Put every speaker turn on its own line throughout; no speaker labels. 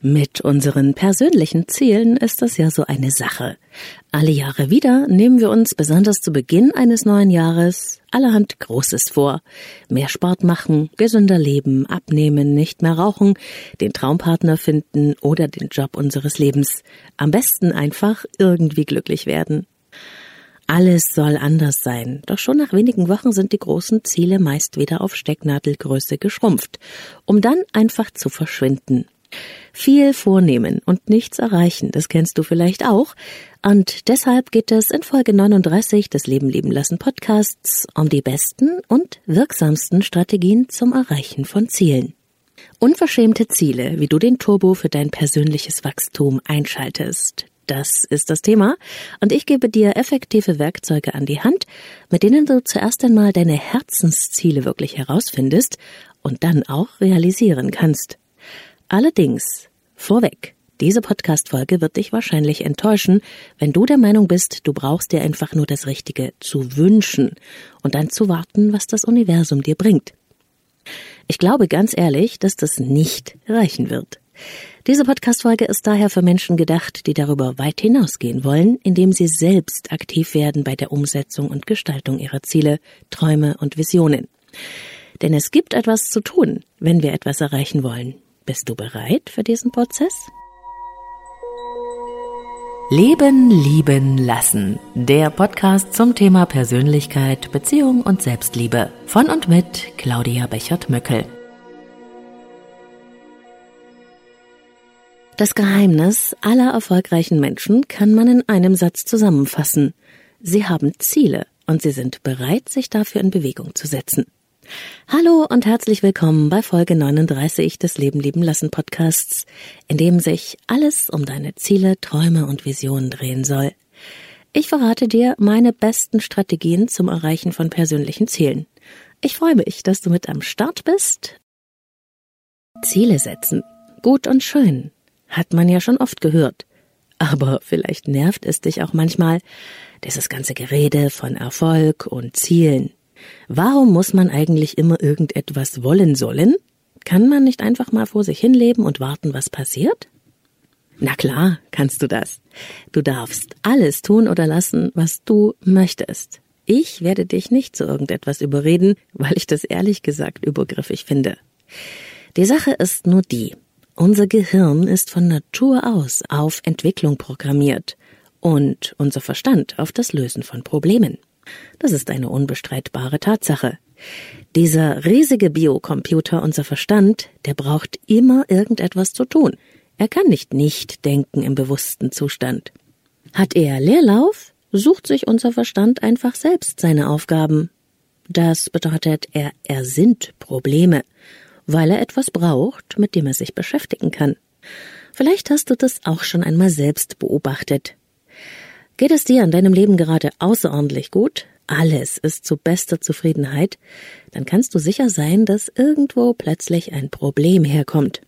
Mit unseren persönlichen Zielen ist das ja so eine Sache. Alle Jahre wieder nehmen wir uns besonders zu Beginn eines neuen Jahres allerhand Großes vor. Mehr Sport machen, gesünder leben, abnehmen, nicht mehr rauchen, den Traumpartner finden oder den Job unseres Lebens. Am besten einfach irgendwie glücklich werden. Alles soll anders sein, doch schon nach wenigen Wochen sind die großen Ziele meist wieder auf Stecknadelgröße geschrumpft, um dann einfach zu verschwinden. Viel vornehmen und nichts erreichen, das kennst du vielleicht auch. Und deshalb geht es in Folge 39 des Leben leben lassen Podcasts um die besten und wirksamsten Strategien zum Erreichen von Zielen. Unverschämte Ziele, wie du den Turbo für dein persönliches Wachstum einschaltest. Das ist das Thema. Und ich gebe dir effektive Werkzeuge an die Hand, mit denen du zuerst einmal deine Herzensziele wirklich herausfindest und dann auch realisieren kannst. Allerdings, vorweg, diese Podcast-Folge wird dich wahrscheinlich enttäuschen, wenn du der Meinung bist, du brauchst dir einfach nur das Richtige zu wünschen und dann zu warten, was das Universum dir bringt. Ich glaube ganz ehrlich, dass das nicht reichen wird. Diese Podcast-Folge ist daher für Menschen gedacht, die darüber weit hinausgehen wollen, indem sie selbst aktiv werden bei der Umsetzung und Gestaltung ihrer Ziele, Träume und Visionen. Denn es gibt etwas zu tun, wenn wir etwas erreichen wollen. Bist du bereit für diesen Prozess? Leben, lieben, lassen. Der Podcast zum Thema Persönlichkeit, Beziehung und Selbstliebe. Von und mit Claudia Bechert-Möckel. Das Geheimnis aller erfolgreichen Menschen kann man in einem Satz zusammenfassen. Sie haben Ziele und sie sind bereit, sich dafür in Bewegung zu setzen. Hallo und herzlich willkommen bei Folge 39 des Leben lieben lassen Podcasts, in dem sich alles um deine Ziele, Träume und Visionen drehen soll. Ich verrate dir meine besten Strategien zum Erreichen von persönlichen Zielen. Ich freue mich, dass du mit am Start bist. Ziele setzen. Gut und schön. Hat man ja schon oft gehört. Aber vielleicht nervt es dich auch manchmal, dieses ganze Gerede von Erfolg und Zielen. Warum muss man eigentlich immer irgendetwas wollen sollen? Kann man nicht einfach mal vor sich hinleben und warten, was passiert? Na klar, kannst du das. Du darfst alles tun oder lassen, was du möchtest. Ich werde dich nicht zu irgendetwas überreden, weil ich das ehrlich gesagt übergriffig finde. Die Sache ist nur die. Unser Gehirn ist von Natur aus auf Entwicklung programmiert und unser Verstand auf das Lösen von Problemen. Das ist eine unbestreitbare Tatsache. Dieser riesige Biocomputer, unser Verstand, der braucht immer irgendetwas zu tun. Er kann nicht nicht denken im bewussten Zustand. Hat er Leerlauf, sucht sich unser Verstand einfach selbst seine Aufgaben. Das bedeutet, er ersinnt Probleme, weil er etwas braucht, mit dem er sich beschäftigen kann. Vielleicht hast du das auch schon einmal selbst beobachtet. Geht es dir in deinem Leben gerade außerordentlich gut? Alles ist zu bester Zufriedenheit, dann kannst du sicher sein, dass irgendwo plötzlich ein Problem herkommt.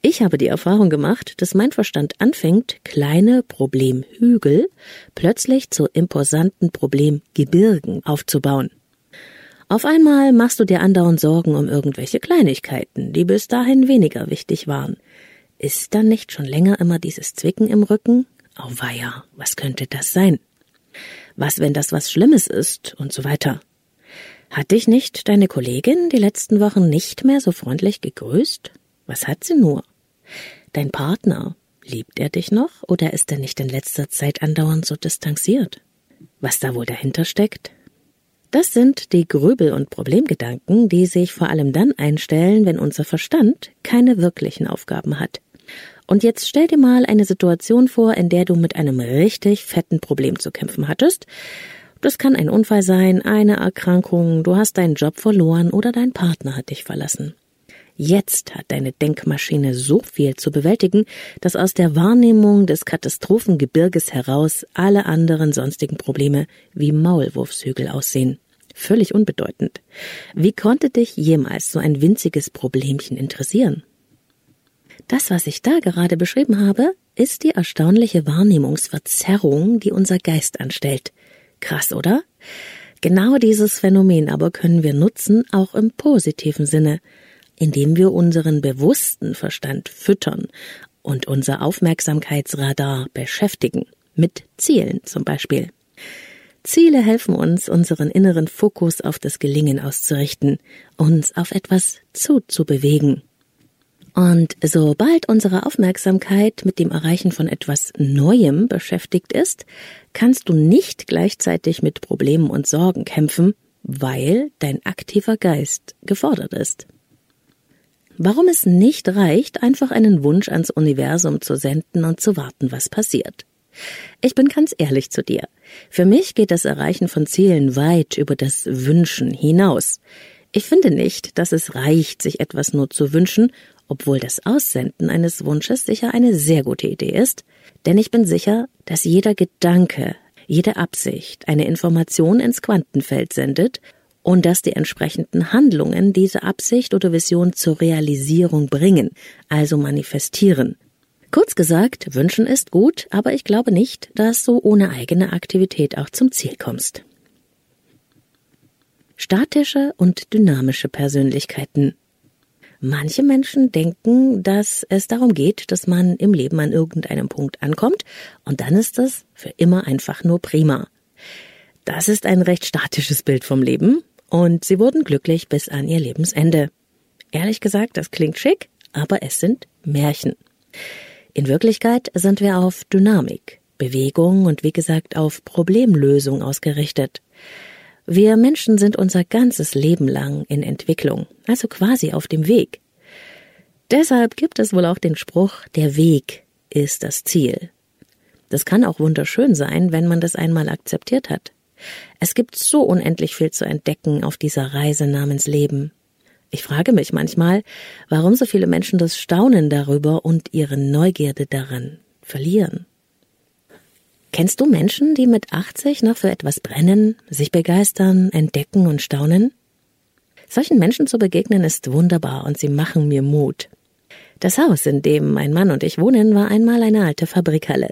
Ich habe die Erfahrung gemacht, dass mein Verstand anfängt, kleine Problemhügel plötzlich zu imposanten Problemgebirgen aufzubauen. Auf einmal machst du dir andauernd Sorgen um irgendwelche Kleinigkeiten, die bis dahin weniger wichtig waren. Ist dann nicht schon länger immer dieses Zwicken im Rücken, Auweia, was könnte das sein? Was, wenn das was Schlimmes ist und so weiter? Hat dich nicht deine Kollegin die letzten Wochen nicht mehr so freundlich gegrüßt? Was hat sie nur? Dein Partner, liebt er dich noch oder ist er nicht in letzter Zeit andauernd so distanziert? Was da wohl dahinter steckt? Das sind die Grübel- und Problemgedanken, die sich vor allem dann einstellen, wenn unser Verstand keine wirklichen Aufgaben hat. Und jetzt stell dir mal eine Situation vor, in der du mit einem richtig fetten Problem zu kämpfen hattest. Das kann ein Unfall sein, eine Erkrankung, du hast deinen Job verloren oder dein Partner hat dich verlassen. Jetzt hat deine Denkmaschine so viel zu bewältigen, dass aus der Wahrnehmung des Katastrophengebirges heraus alle anderen sonstigen Probleme wie Maulwurfshügel aussehen. Völlig unbedeutend. Wie konnte dich jemals so ein winziges Problemchen interessieren? Das, was ich da gerade beschrieben habe, ist die erstaunliche Wahrnehmungsverzerrung, die unser Geist anstellt. Krass, oder? Genau dieses Phänomen aber können wir nutzen, auch im positiven Sinne. indem wir unseren bewussten Verstand füttern und unser Aufmerksamkeitsradar beschäftigen, mit Zielen zum Beispiel. Ziele helfen uns, unseren inneren Fokus auf das Gelingen auszurichten, uns auf etwas zuzubewegen. Und sobald unsere Aufmerksamkeit mit dem Erreichen von etwas Neuem beschäftigt ist, kannst du nicht gleichzeitig mit Problemen und Sorgen kämpfen, weil dein aktiver Geist gefordert ist. Warum es nicht reicht, einfach einen Wunsch ans Universum zu senden und zu warten, was passiert. Ich bin ganz ehrlich zu dir. Für mich geht das Erreichen von Zielen weit über das Wünschen hinaus. Ich finde nicht, dass es reicht, sich etwas nur zu wünschen obwohl das Aussenden eines Wunsches sicher eine sehr gute Idee ist, denn ich bin sicher, dass jeder Gedanke, jede Absicht eine Information ins Quantenfeld sendet und dass die entsprechenden Handlungen diese Absicht oder Vision zur Realisierung bringen, also manifestieren. Kurz gesagt, wünschen ist gut, aber ich glaube nicht, dass du ohne eigene Aktivität auch zum Ziel kommst. Statische und dynamische Persönlichkeiten. Manche Menschen denken, dass es darum geht, dass man im Leben an irgendeinem Punkt ankommt und dann ist das für immer einfach nur prima. Das ist ein recht statisches Bild vom Leben und sie wurden glücklich bis an ihr Lebensende. Ehrlich gesagt, das klingt schick, aber es sind Märchen. In Wirklichkeit sind wir auf Dynamik, Bewegung und wie gesagt auf Problemlösung ausgerichtet. Wir Menschen sind unser ganzes Leben lang in Entwicklung, also quasi auf dem Weg. Deshalb gibt es wohl auch den Spruch, der Weg ist das Ziel. Das kann auch wunderschön sein, wenn man das einmal akzeptiert hat. Es gibt so unendlich viel zu entdecken auf dieser Reise namens Leben. Ich frage mich manchmal, warum so viele Menschen das Staunen darüber und ihre Neugierde daran verlieren. Kennst du Menschen, die mit 80 noch für etwas brennen, sich begeistern, entdecken und staunen? Solchen Menschen zu begegnen ist wunderbar und sie machen mir Mut. Das Haus, in dem mein Mann und ich wohnen, war einmal eine alte Fabrikhalle.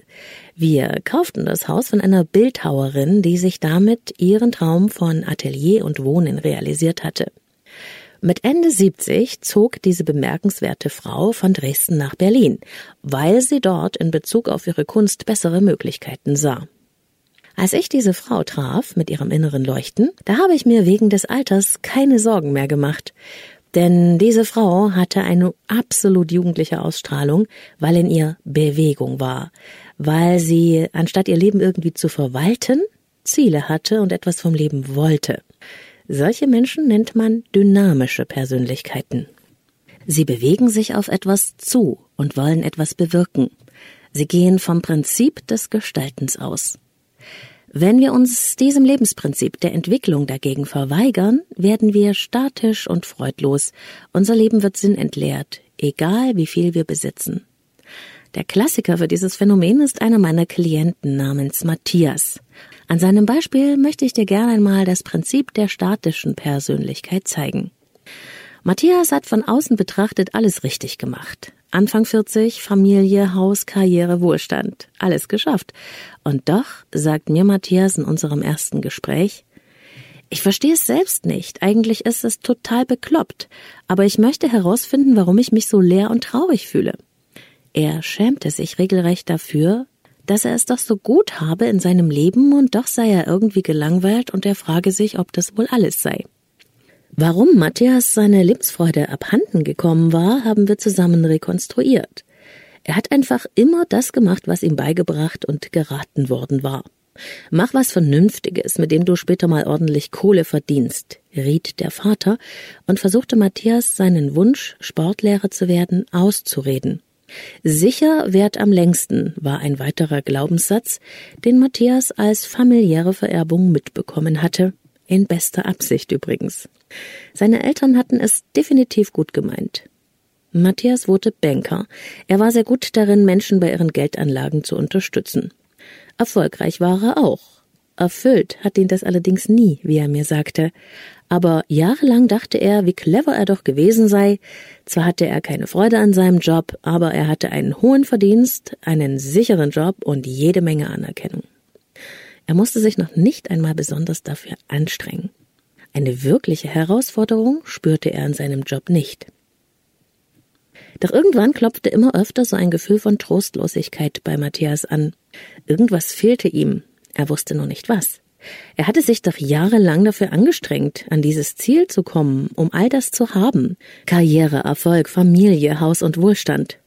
Wir kauften das Haus von einer Bildhauerin, die sich damit ihren Traum von Atelier und Wohnen realisiert hatte. Mit Ende 70 zog diese bemerkenswerte Frau von Dresden nach Berlin, weil sie dort in Bezug auf ihre Kunst bessere Möglichkeiten sah. Als ich diese Frau traf mit ihrem inneren Leuchten, da habe ich mir wegen des Alters keine Sorgen mehr gemacht. Denn diese Frau hatte eine absolut jugendliche Ausstrahlung, weil in ihr Bewegung war, weil sie, anstatt ihr Leben irgendwie zu verwalten, Ziele hatte und etwas vom Leben wollte. Solche Menschen nennt man dynamische Persönlichkeiten. Sie bewegen sich auf etwas zu und wollen etwas bewirken. Sie gehen vom Prinzip des Gestaltens aus. Wenn wir uns diesem Lebensprinzip der Entwicklung dagegen verweigern, werden wir statisch und freudlos. Unser Leben wird sinnentleert, egal wie viel wir besitzen. Der Klassiker für dieses Phänomen ist einer meiner Klienten namens Matthias. An seinem Beispiel möchte ich dir gerne einmal das Prinzip der statischen Persönlichkeit zeigen. Matthias hat von außen betrachtet alles richtig gemacht. Anfang 40, Familie, Haus, Karriere, Wohlstand. Alles geschafft. Und doch, sagt mir Matthias in unserem ersten Gespräch, ich verstehe es selbst nicht. Eigentlich ist es total bekloppt. Aber ich möchte herausfinden, warum ich mich so leer und traurig fühle. Er schämte sich regelrecht dafür, dass er es doch so gut habe in seinem Leben und doch sei er irgendwie gelangweilt und er frage sich, ob das wohl alles sei. Warum Matthias seine Lebensfreude abhanden gekommen war, haben wir zusammen rekonstruiert. Er hat einfach immer das gemacht, was ihm beigebracht und geraten worden war. Mach was Vernünftiges, mit dem du später mal ordentlich Kohle verdienst, riet der Vater und versuchte Matthias seinen Wunsch, Sportlehrer zu werden, auszureden. Sicher währt am längsten war ein weiterer Glaubenssatz, den Matthias als familiäre Vererbung mitbekommen hatte, in bester Absicht übrigens. Seine Eltern hatten es definitiv gut gemeint. Matthias wurde Banker. Er war sehr gut darin, Menschen bei ihren Geldanlagen zu unterstützen. Erfolgreich war er auch. Erfüllt hat ihn das allerdings nie, wie er mir sagte. Aber jahrelang dachte er, wie clever er doch gewesen sei. Zwar hatte er keine Freude an seinem Job, aber er hatte einen hohen Verdienst, einen sicheren Job und jede Menge Anerkennung. Er musste sich noch nicht einmal besonders dafür anstrengen. Eine wirkliche Herausforderung spürte er in seinem Job nicht. Doch irgendwann klopfte immer öfter so ein Gefühl von Trostlosigkeit bei Matthias an. Irgendwas fehlte ihm. Er wusste nur nicht was. Er hatte sich doch jahrelang dafür angestrengt, an dieses Ziel zu kommen, um all das zu haben. Karriere, Erfolg, Familie, Haus und Wohlstand.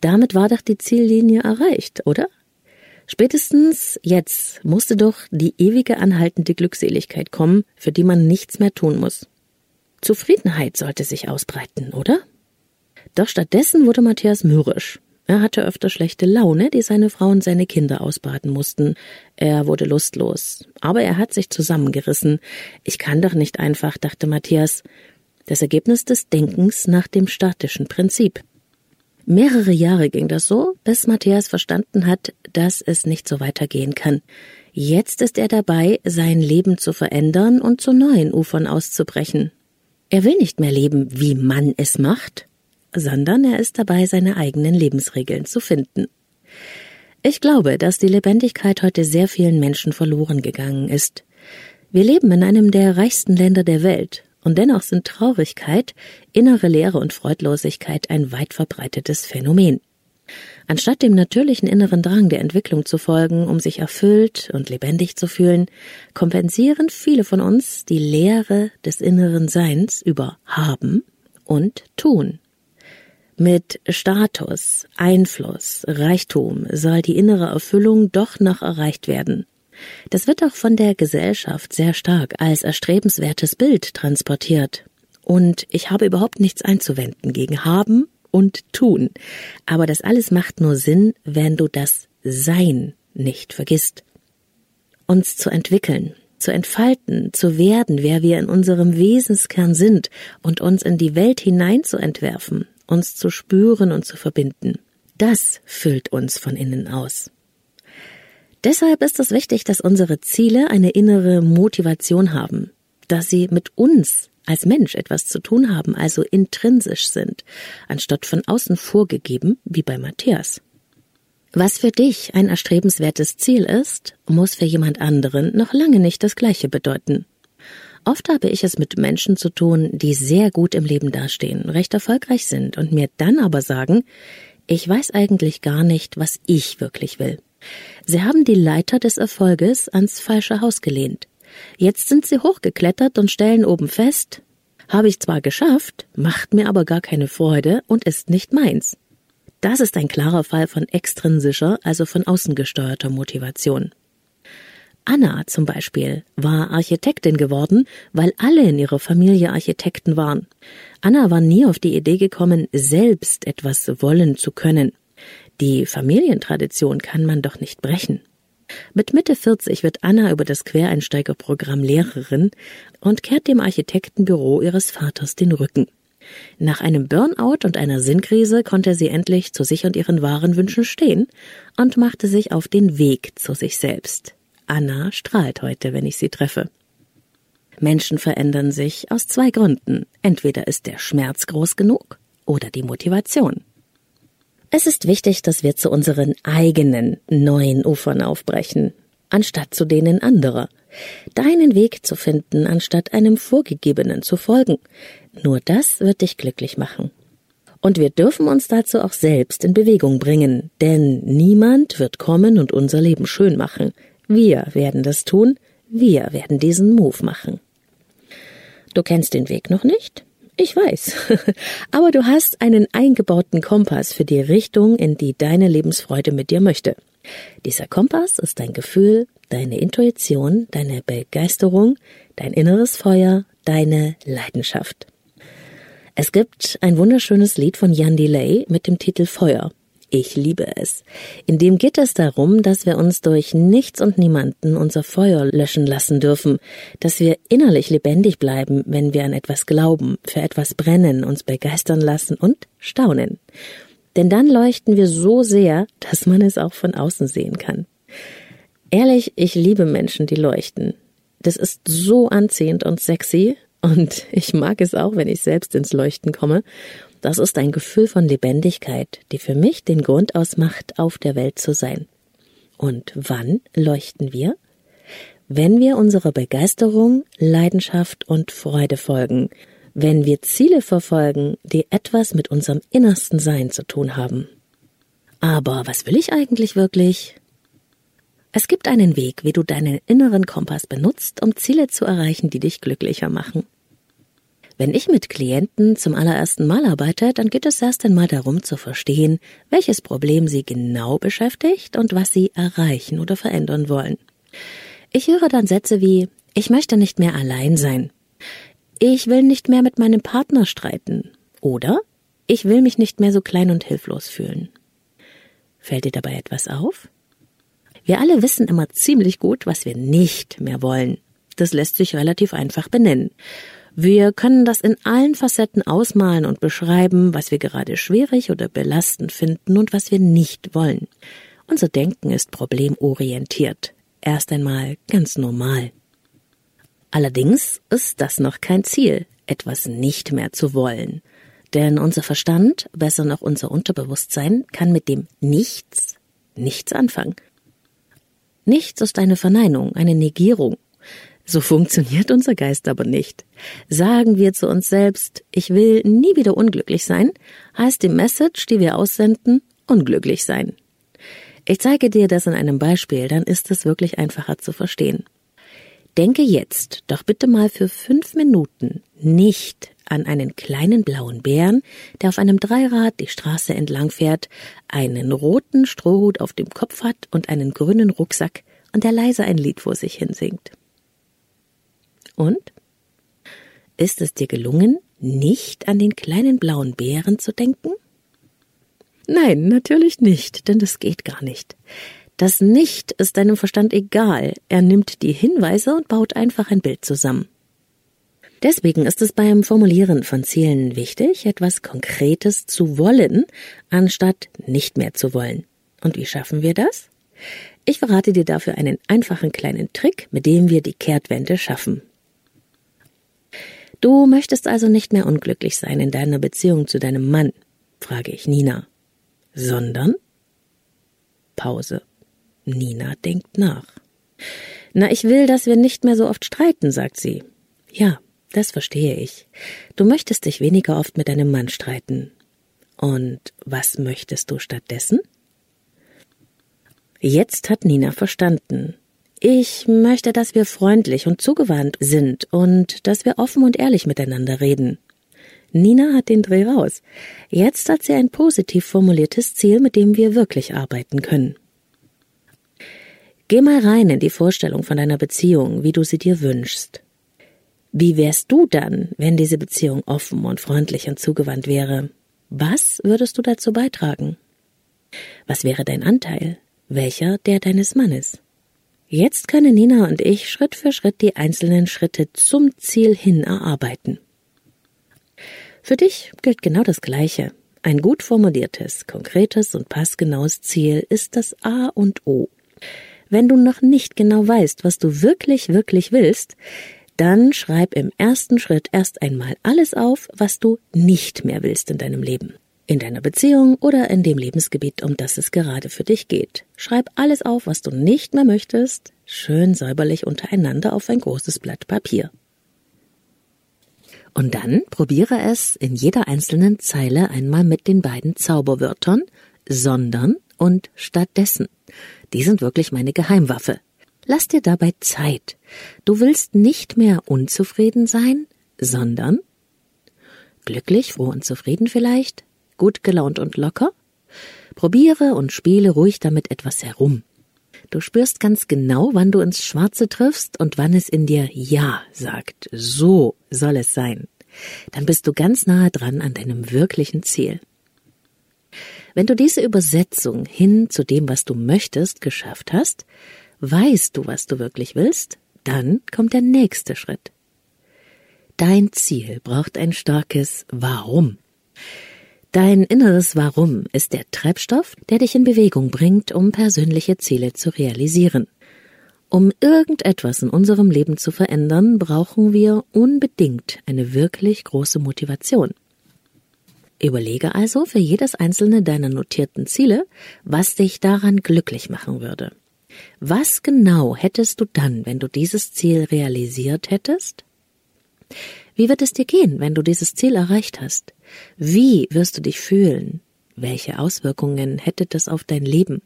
Damit war doch die Ziellinie erreicht, oder? Spätestens jetzt musste doch die ewige anhaltende Glückseligkeit kommen, für die man nichts mehr tun muss. Zufriedenheit sollte sich ausbreiten, oder? Doch stattdessen wurde Matthias mürrisch. Er hatte öfter schlechte Laune, die seine Frau und seine Kinder ausbaden mussten. Er wurde lustlos. Aber er hat sich zusammengerissen. Ich kann doch nicht einfach, dachte Matthias. Das Ergebnis des Denkens nach dem statischen Prinzip. Mehrere Jahre ging das so, bis Matthias verstanden hat, dass es nicht so weitergehen kann. Jetzt ist er dabei, sein Leben zu verändern und zu neuen Ufern auszubrechen. Er will nicht mehr leben, wie man es macht, sondern er ist dabei, seine eigenen Lebensregeln zu finden. Ich glaube, dass die Lebendigkeit heute sehr vielen Menschen verloren gegangen ist. Wir leben in einem der reichsten Länder der Welt, und dennoch sind Traurigkeit, innere Leere und Freudlosigkeit ein weit verbreitetes Phänomen. Anstatt dem natürlichen inneren Drang der Entwicklung zu folgen, um sich erfüllt und lebendig zu fühlen, kompensieren viele von uns die Leere des inneren Seins über Haben und Tun. Mit Status, Einfluss, Reichtum soll die innere Erfüllung doch noch erreicht werden. Das wird auch von der Gesellschaft sehr stark als erstrebenswertes Bild transportiert. Und ich habe überhaupt nichts einzuwenden gegen haben und tun. Aber das alles macht nur Sinn, wenn du das Sein nicht vergisst. Uns zu entwickeln, zu entfalten, zu werden, wer wir in unserem Wesenskern sind und uns in die Welt hinein zu entwerfen uns zu spüren und zu verbinden. Das füllt uns von innen aus. Deshalb ist es wichtig, dass unsere Ziele eine innere Motivation haben, dass sie mit uns als Mensch etwas zu tun haben, also intrinsisch sind, anstatt von außen vorgegeben, wie bei Matthias. Was für dich ein erstrebenswertes Ziel ist, muss für jemand anderen noch lange nicht das gleiche bedeuten. Oft habe ich es mit Menschen zu tun, die sehr gut im Leben dastehen, recht erfolgreich sind und mir dann aber sagen, ich weiß eigentlich gar nicht, was ich wirklich will. Sie haben die Leiter des Erfolges ans falsche Haus gelehnt. Jetzt sind sie hochgeklettert und stellen oben fest, habe ich zwar geschafft, macht mir aber gar keine Freude und ist nicht meins. Das ist ein klarer Fall von extrinsischer, also von außen gesteuerter Motivation. Anna zum Beispiel war Architektin geworden, weil alle in ihrer Familie Architekten waren. Anna war nie auf die Idee gekommen, selbst etwas wollen zu können. Die Familientradition kann man doch nicht brechen. Mit Mitte 40 wird Anna über das Quereinsteigerprogramm Lehrerin und kehrt dem Architektenbüro ihres Vaters den Rücken. Nach einem Burnout und einer Sinnkrise konnte sie endlich zu sich und ihren wahren Wünschen stehen und machte sich auf den Weg zu sich selbst. Anna strahlt heute, wenn ich sie treffe. Menschen verändern sich aus zwei Gründen. Entweder ist der Schmerz groß genug oder die Motivation. Es ist wichtig, dass wir zu unseren eigenen neuen Ufern aufbrechen, anstatt zu denen anderer. Deinen Weg zu finden, anstatt einem vorgegebenen zu folgen. Nur das wird dich glücklich machen. Und wir dürfen uns dazu auch selbst in Bewegung bringen, denn niemand wird kommen und unser Leben schön machen. Wir werden das tun, wir werden diesen Move machen. Du kennst den Weg noch nicht? Ich weiß. Aber du hast einen eingebauten Kompass für die Richtung, in die deine Lebensfreude mit dir möchte. Dieser Kompass ist dein Gefühl, deine Intuition, deine Begeisterung, dein inneres Feuer, deine Leidenschaft. Es gibt ein wunderschönes Lied von Jan Delay mit dem Titel Feuer. Ich liebe es. In dem geht es darum, dass wir uns durch nichts und niemanden unser Feuer löschen lassen dürfen, dass wir innerlich lebendig bleiben, wenn wir an etwas glauben, für etwas brennen, uns begeistern lassen und staunen. Denn dann leuchten wir so sehr, dass man es auch von außen sehen kann. Ehrlich, ich liebe Menschen, die leuchten. Das ist so anziehend und sexy und ich mag es auch, wenn ich selbst ins Leuchten komme. Das ist ein Gefühl von Lebendigkeit, die für mich den Grund ausmacht, auf der Welt zu sein. Und wann leuchten wir? Wenn wir unserer Begeisterung, Leidenschaft und Freude folgen, wenn wir Ziele verfolgen, die etwas mit unserem innersten Sein zu tun haben. Aber was will ich eigentlich wirklich? Es gibt einen Weg, wie du deinen inneren Kompass benutzt, um Ziele zu erreichen, die dich glücklicher machen. Wenn ich mit Klienten zum allerersten Mal arbeite, dann geht es erst einmal darum zu verstehen, welches Problem sie genau beschäftigt und was sie erreichen oder verändern wollen. Ich höre dann Sätze wie Ich möchte nicht mehr allein sein. Ich will nicht mehr mit meinem Partner streiten. Oder Ich will mich nicht mehr so klein und hilflos fühlen. Fällt dir dabei etwas auf? Wir alle wissen immer ziemlich gut, was wir nicht mehr wollen. Das lässt sich relativ einfach benennen. Wir können das in allen Facetten ausmalen und beschreiben, was wir gerade schwierig oder belastend finden und was wir nicht wollen. Unser Denken ist problemorientiert. Erst einmal ganz normal. Allerdings ist das noch kein Ziel, etwas nicht mehr zu wollen. Denn unser Verstand, besser noch unser Unterbewusstsein, kann mit dem Nichts nichts anfangen. Nichts ist eine Verneinung, eine Negierung. So funktioniert unser Geist aber nicht. Sagen wir zu uns selbst, ich will nie wieder unglücklich sein, heißt die Message, die wir aussenden, unglücklich sein. Ich zeige dir das in einem Beispiel, dann ist es wirklich einfacher zu verstehen. Denke jetzt doch bitte mal für fünf Minuten nicht an einen kleinen blauen Bären, der auf einem Dreirad die Straße entlang fährt, einen roten Strohhut auf dem Kopf hat und einen grünen Rucksack und der leise ein Lied vor sich hin singt. Und? Ist es dir gelungen, nicht an den kleinen blauen Bären zu denken? Nein, natürlich nicht, denn das geht gar nicht. Das Nicht ist deinem Verstand egal. Er nimmt die Hinweise und baut einfach ein Bild zusammen. Deswegen ist es beim Formulieren von Zielen wichtig, etwas Konkretes zu wollen, anstatt nicht mehr zu wollen. Und wie schaffen wir das? Ich verrate dir dafür einen einfachen kleinen Trick, mit dem wir die Kehrtwende schaffen. Du möchtest also nicht mehr unglücklich sein in deiner Beziehung zu deinem Mann, frage ich Nina, sondern Pause. Nina denkt nach. Na, ich will, dass wir nicht mehr so oft streiten, sagt sie. Ja, das verstehe ich. Du möchtest dich weniger oft mit deinem Mann streiten. Und was möchtest du stattdessen? Jetzt hat Nina verstanden. Ich möchte, dass wir freundlich und zugewandt sind und dass wir offen und ehrlich miteinander reden. Nina hat den Dreh raus. Jetzt hat sie ein positiv formuliertes Ziel, mit dem wir wirklich arbeiten können. Geh mal rein in die Vorstellung von deiner Beziehung, wie du sie dir wünschst. Wie wärst du dann, wenn diese Beziehung offen und freundlich und zugewandt wäre? Was würdest du dazu beitragen? Was wäre dein Anteil? Welcher der deines Mannes? Jetzt können Nina und ich Schritt für Schritt die einzelnen Schritte zum Ziel hin erarbeiten. Für dich gilt genau das Gleiche. Ein gut formuliertes, konkretes und passgenaues Ziel ist das A und O. Wenn du noch nicht genau weißt, was du wirklich, wirklich willst, dann schreib im ersten Schritt erst einmal alles auf, was du nicht mehr willst in deinem Leben. In deiner Beziehung oder in dem Lebensgebiet, um das es gerade für dich geht. Schreib alles auf, was du nicht mehr möchtest, schön säuberlich untereinander auf ein großes Blatt Papier. Und dann probiere es in jeder einzelnen Zeile einmal mit den beiden Zauberwörtern sondern und stattdessen. Die sind wirklich meine Geheimwaffe. Lass dir dabei Zeit. Du willst nicht mehr unzufrieden sein, sondern glücklich, froh und zufrieden vielleicht, gut gelaunt und locker? Probiere und spiele ruhig damit etwas herum. Du spürst ganz genau, wann du ins Schwarze triffst und wann es in dir Ja sagt. So soll es sein. Dann bist du ganz nahe dran an deinem wirklichen Ziel. Wenn du diese Übersetzung hin zu dem, was du möchtest, geschafft hast, Weißt du, was du wirklich willst? Dann kommt der nächste Schritt. Dein Ziel braucht ein starkes Warum. Dein inneres Warum ist der Treibstoff, der dich in Bewegung bringt, um persönliche Ziele zu realisieren. Um irgendetwas in unserem Leben zu verändern, brauchen wir unbedingt eine wirklich große Motivation. Überlege also für jedes einzelne deiner notierten Ziele, was dich daran glücklich machen würde. Was genau hättest du dann, wenn du dieses Ziel realisiert hättest? Wie wird es dir gehen, wenn du dieses Ziel erreicht hast? Wie wirst du dich fühlen? Welche Auswirkungen hätte das auf dein Leben?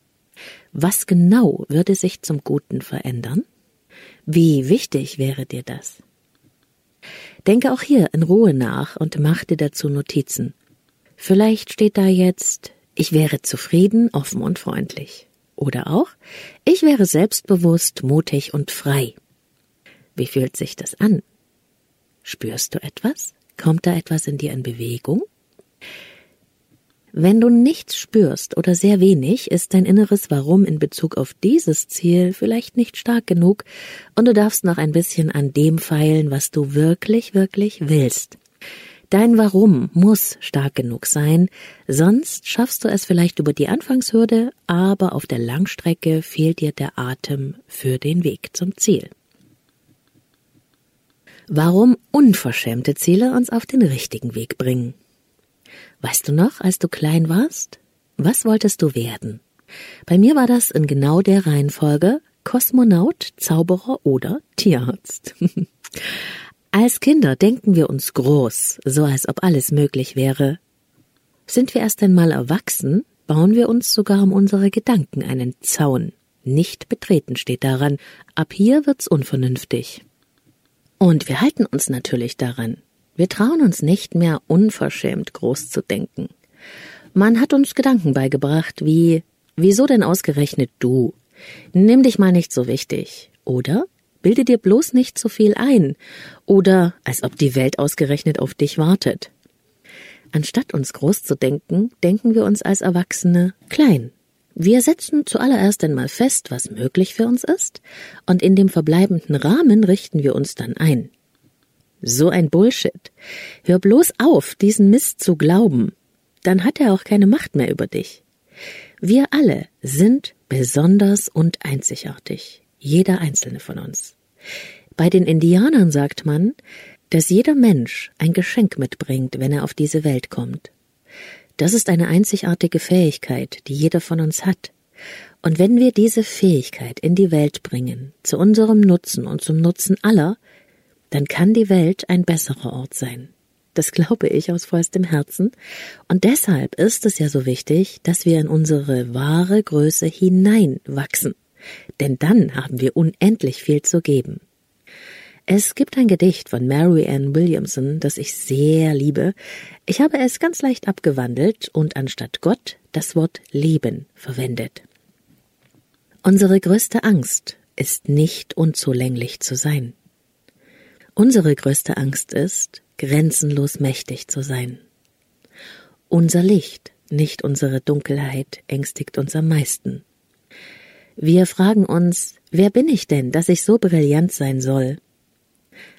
Was genau würde sich zum Guten verändern? Wie wichtig wäre dir das? Denke auch hier in Ruhe nach und mach dir dazu Notizen. Vielleicht steht da jetzt, ich wäre zufrieden, offen und freundlich. Oder auch, ich wäre selbstbewusst, mutig und frei. Wie fühlt sich das an? Spürst du etwas? Kommt da etwas in dir in Bewegung? Wenn du nichts spürst oder sehr wenig, ist dein inneres Warum in Bezug auf dieses Ziel vielleicht nicht stark genug und du darfst noch ein bisschen an dem feilen, was du wirklich, wirklich willst. Dein Warum muss stark genug sein, sonst schaffst du es vielleicht über die Anfangshürde, aber auf der Langstrecke fehlt dir der Atem für den Weg zum Ziel. Warum unverschämte Ziele uns auf den richtigen Weg bringen. Weißt du noch, als du klein warst? Was wolltest du werden? Bei mir war das in genau der Reihenfolge Kosmonaut, Zauberer oder Tierarzt. als Kinder denken wir uns groß, so als ob alles möglich wäre. Sind wir erst einmal erwachsen, bauen wir uns sogar um unsere Gedanken einen Zaun. Nicht betreten steht daran, ab hier wird's unvernünftig. Und wir halten uns natürlich daran. Wir trauen uns nicht mehr unverschämt groß zu denken. Man hat uns Gedanken beigebracht wie Wieso denn ausgerechnet du? Nimm dich mal nicht so wichtig. Oder bilde dir bloß nicht zu viel ein. Oder als ob die Welt ausgerechnet auf dich wartet. Anstatt uns groß zu denken, denken wir uns als Erwachsene klein. Wir setzen zuallererst einmal fest, was möglich für uns ist, und in dem verbleibenden Rahmen richten wir uns dann ein. So ein Bullshit. Hör bloß auf, diesen Mist zu glauben. Dann hat er auch keine Macht mehr über dich. Wir alle sind besonders und einzigartig. Jeder einzelne von uns. Bei den Indianern sagt man, dass jeder Mensch ein Geschenk mitbringt, wenn er auf diese Welt kommt. Das ist eine einzigartige Fähigkeit, die jeder von uns hat. Und wenn wir diese Fähigkeit in die Welt bringen, zu unserem Nutzen und zum Nutzen aller, dann kann die Welt ein besserer Ort sein. Das glaube ich aus vollstem Herzen. Und deshalb ist es ja so wichtig, dass wir in unsere wahre Größe hineinwachsen. Denn dann haben wir unendlich viel zu geben. Es gibt ein Gedicht von Mary Ann Williamson, das ich sehr liebe. Ich habe es ganz leicht abgewandelt und anstatt Gott das Wort Leben verwendet. Unsere größte Angst ist nicht unzulänglich zu sein. Unsere größte Angst ist, grenzenlos mächtig zu sein. Unser Licht, nicht unsere Dunkelheit, ängstigt uns am meisten. Wir fragen uns, wer bin ich denn, dass ich so brillant sein soll?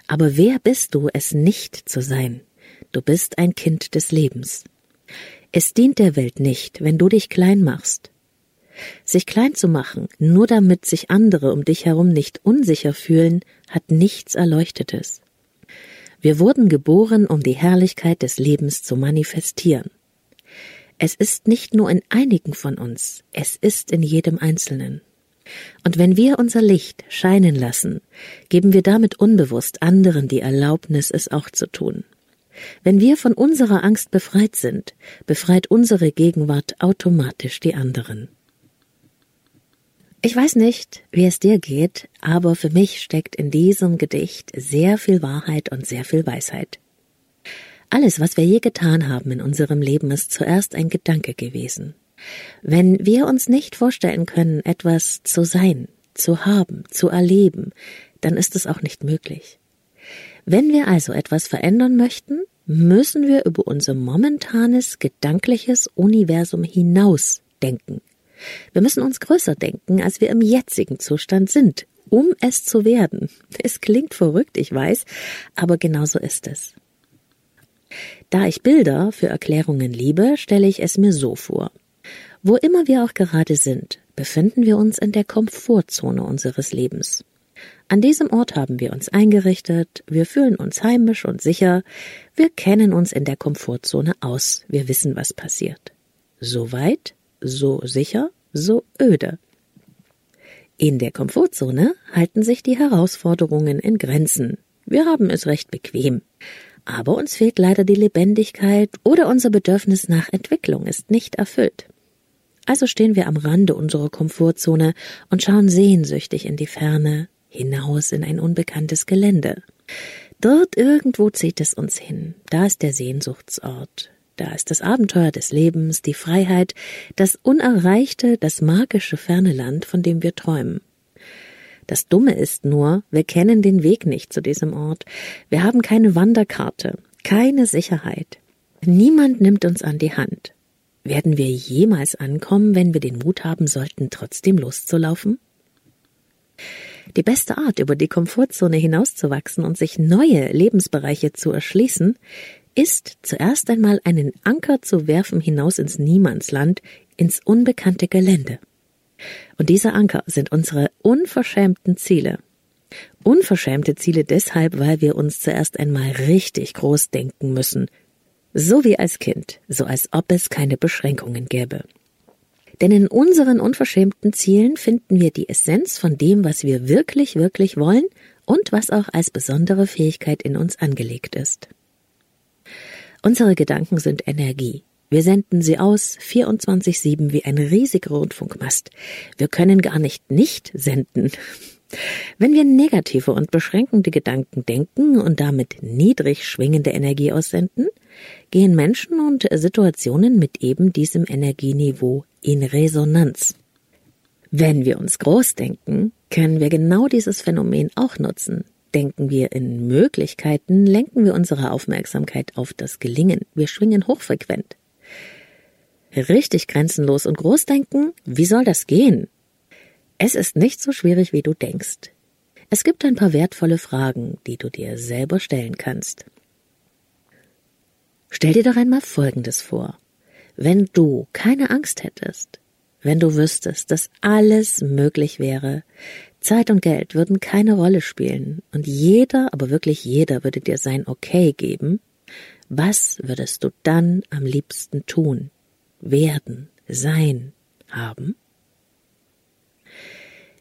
Aber wer bist du, es nicht zu sein? Du bist ein Kind des Lebens. Es dient der Welt nicht, wenn du dich klein machst. Sich klein zu machen, nur damit sich andere um dich herum nicht unsicher fühlen, hat nichts Erleuchtetes. Wir wurden geboren, um die Herrlichkeit des Lebens zu manifestieren. Es ist nicht nur in einigen von uns, es ist in jedem Einzelnen. Und wenn wir unser Licht scheinen lassen, geben wir damit unbewusst anderen die Erlaubnis, es auch zu tun. Wenn wir von unserer Angst befreit sind, befreit unsere Gegenwart automatisch die anderen. Ich weiß nicht, wie es dir geht, aber für mich steckt in diesem Gedicht sehr viel Wahrheit und sehr viel Weisheit. Alles, was wir je getan haben in unserem Leben, ist zuerst ein Gedanke gewesen. Wenn wir uns nicht vorstellen können, etwas zu sein, zu haben, zu erleben, dann ist es auch nicht möglich. Wenn wir also etwas verändern möchten, müssen wir über unser momentanes gedankliches Universum hinaus denken. Wir müssen uns größer denken, als wir im jetzigen Zustand sind, um es zu werden. Es klingt verrückt, ich weiß, aber genauso ist es. Da ich Bilder für Erklärungen liebe, stelle ich es mir so vor. Wo immer wir auch gerade sind, befinden wir uns in der Komfortzone unseres Lebens. An diesem Ort haben wir uns eingerichtet, wir fühlen uns heimisch und sicher, wir kennen uns in der Komfortzone aus, wir wissen, was passiert. Soweit so sicher, so öde. In der Komfortzone halten sich die Herausforderungen in Grenzen. Wir haben es recht bequem. Aber uns fehlt leider die Lebendigkeit oder unser Bedürfnis nach Entwicklung ist nicht erfüllt. Also stehen wir am Rande unserer Komfortzone und schauen sehnsüchtig in die Ferne, hinaus in ein unbekanntes Gelände. Dort irgendwo zieht es uns hin. Da ist der Sehnsuchtsort. Da ist das Abenteuer des Lebens, die Freiheit, das Unerreichte, das magische ferne Land, von dem wir träumen. Das Dumme ist nur, wir kennen den Weg nicht zu diesem Ort. Wir haben keine Wanderkarte, keine Sicherheit. Niemand nimmt uns an die Hand. Werden wir jemals ankommen, wenn wir den Mut haben sollten, trotzdem loszulaufen? Die beste Art, über die Komfortzone hinauszuwachsen und sich neue Lebensbereiche zu erschließen, ist zuerst einmal einen Anker zu werfen hinaus ins Niemandsland, ins unbekannte Gelände. Und diese Anker sind unsere unverschämten Ziele. Unverschämte Ziele deshalb, weil wir uns zuerst einmal richtig groß denken müssen. So wie als Kind, so als ob es keine Beschränkungen gäbe. Denn in unseren unverschämten Zielen finden wir die Essenz von dem, was wir wirklich, wirklich wollen und was auch als besondere Fähigkeit in uns angelegt ist. Unsere Gedanken sind Energie. Wir senden sie aus 24-7 wie ein riesiger Rundfunkmast. Wir können gar nicht nicht senden. Wenn wir negative und beschränkende Gedanken denken und damit niedrig schwingende Energie aussenden, gehen Menschen und Situationen mit eben diesem Energieniveau in Resonanz. Wenn wir uns groß denken, können wir genau dieses Phänomen auch nutzen. Denken wir in Möglichkeiten, lenken wir unsere Aufmerksamkeit auf das Gelingen. Wir schwingen hochfrequent. Richtig grenzenlos und groß denken? Wie soll das gehen? Es ist nicht so schwierig, wie du denkst. Es gibt ein paar wertvolle Fragen, die du dir selber stellen kannst. Stell dir doch einmal Folgendes vor. Wenn du keine Angst hättest, wenn du wüsstest, dass alles möglich wäre, Zeit und Geld würden keine Rolle spielen und jeder, aber wirklich jeder würde dir sein Okay geben, was würdest du dann am liebsten tun, werden, sein, haben?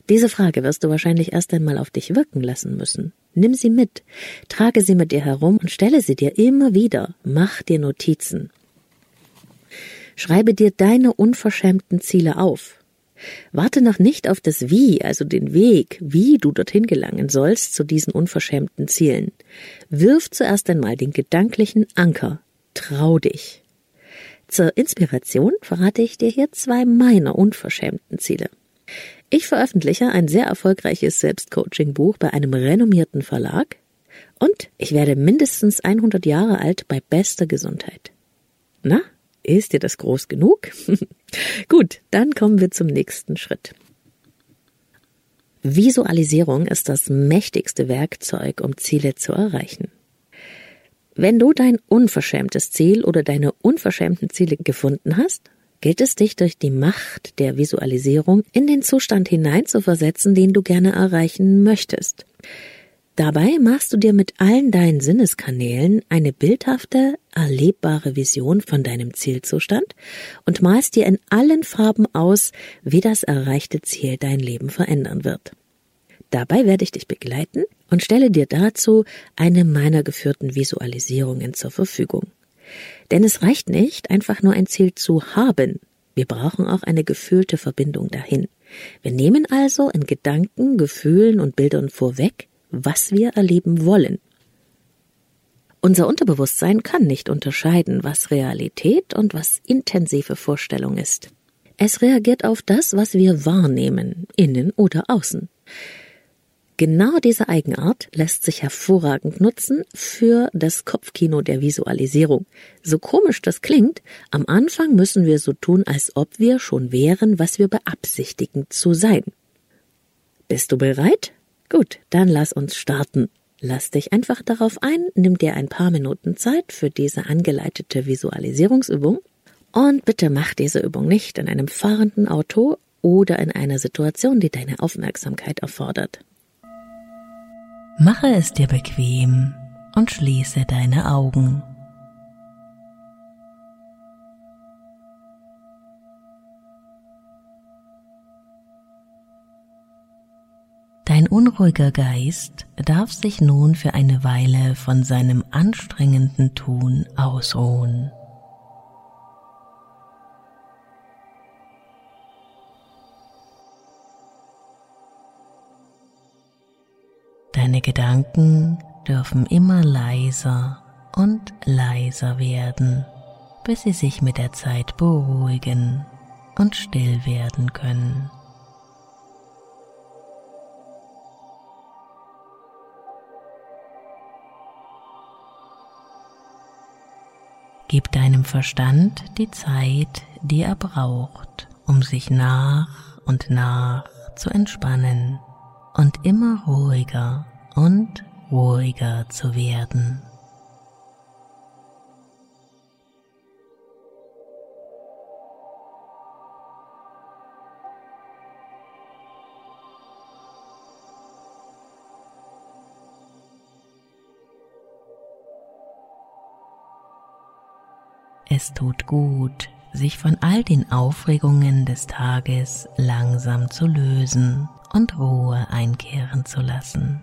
Diese Frage wirst du wahrscheinlich erst einmal auf dich wirken lassen müssen. Nimm sie mit, trage sie mit dir herum und stelle sie dir immer wieder. Mach dir Notizen. Schreibe dir deine unverschämten Ziele auf. Warte noch nicht auf das Wie, also den Weg, wie du dorthin gelangen sollst zu diesen unverschämten Zielen. Wirf zuerst einmal den gedanklichen Anker. Trau dich. Zur Inspiration verrate ich dir hier zwei meiner unverschämten Ziele. Ich veröffentliche ein sehr erfolgreiches Selbstcoaching-Buch bei einem renommierten Verlag und ich werde mindestens 100 Jahre alt bei bester Gesundheit. Na, ist dir das groß genug? Gut, dann kommen wir zum nächsten Schritt. Visualisierung ist das mächtigste Werkzeug, um Ziele zu erreichen. Wenn du dein unverschämtes Ziel oder deine unverschämten Ziele gefunden hast, gilt es dich durch die Macht der Visualisierung in den Zustand hineinzuversetzen, den du gerne erreichen möchtest. Dabei machst du dir mit allen deinen Sinneskanälen eine bildhafte, erlebbare Vision von deinem Zielzustand und malst dir in allen Farben aus, wie das erreichte Ziel dein Leben verändern wird. Dabei werde ich dich begleiten und stelle dir dazu eine meiner geführten Visualisierungen zur Verfügung. Denn es reicht nicht, einfach nur ein Ziel zu haben. Wir brauchen auch eine gefühlte Verbindung dahin. Wir nehmen also in Gedanken, Gefühlen und Bildern vorweg, was wir erleben wollen. Unser Unterbewusstsein kann nicht unterscheiden, was Realität und was intensive Vorstellung ist. Es reagiert auf das, was wir wahrnehmen, innen oder außen. Genau diese Eigenart lässt sich hervorragend nutzen für das Kopfkino der Visualisierung. So komisch das klingt, am Anfang müssen wir so tun, als ob wir schon wären, was wir beabsichtigen zu sein. Bist du bereit? Gut, dann lass uns starten. Lass dich einfach darauf ein, nimm dir ein paar Minuten Zeit für diese angeleitete Visualisierungsübung und bitte mach diese Übung nicht in einem fahrenden Auto oder in einer Situation, die deine Aufmerksamkeit erfordert.
Mache es dir bequem und schließe deine Augen. Dein unruhiger Geist darf sich nun für eine Weile von seinem anstrengenden Tun ausruhen. Deine Gedanken dürfen immer leiser und leiser werden, bis sie sich mit der Zeit beruhigen und still werden können. Gib deinem Verstand die Zeit, die er braucht, um sich nach und nach zu entspannen und immer ruhiger und ruhiger zu werden. Es tut gut, sich von all den Aufregungen des Tages langsam zu lösen und Ruhe einkehren zu lassen.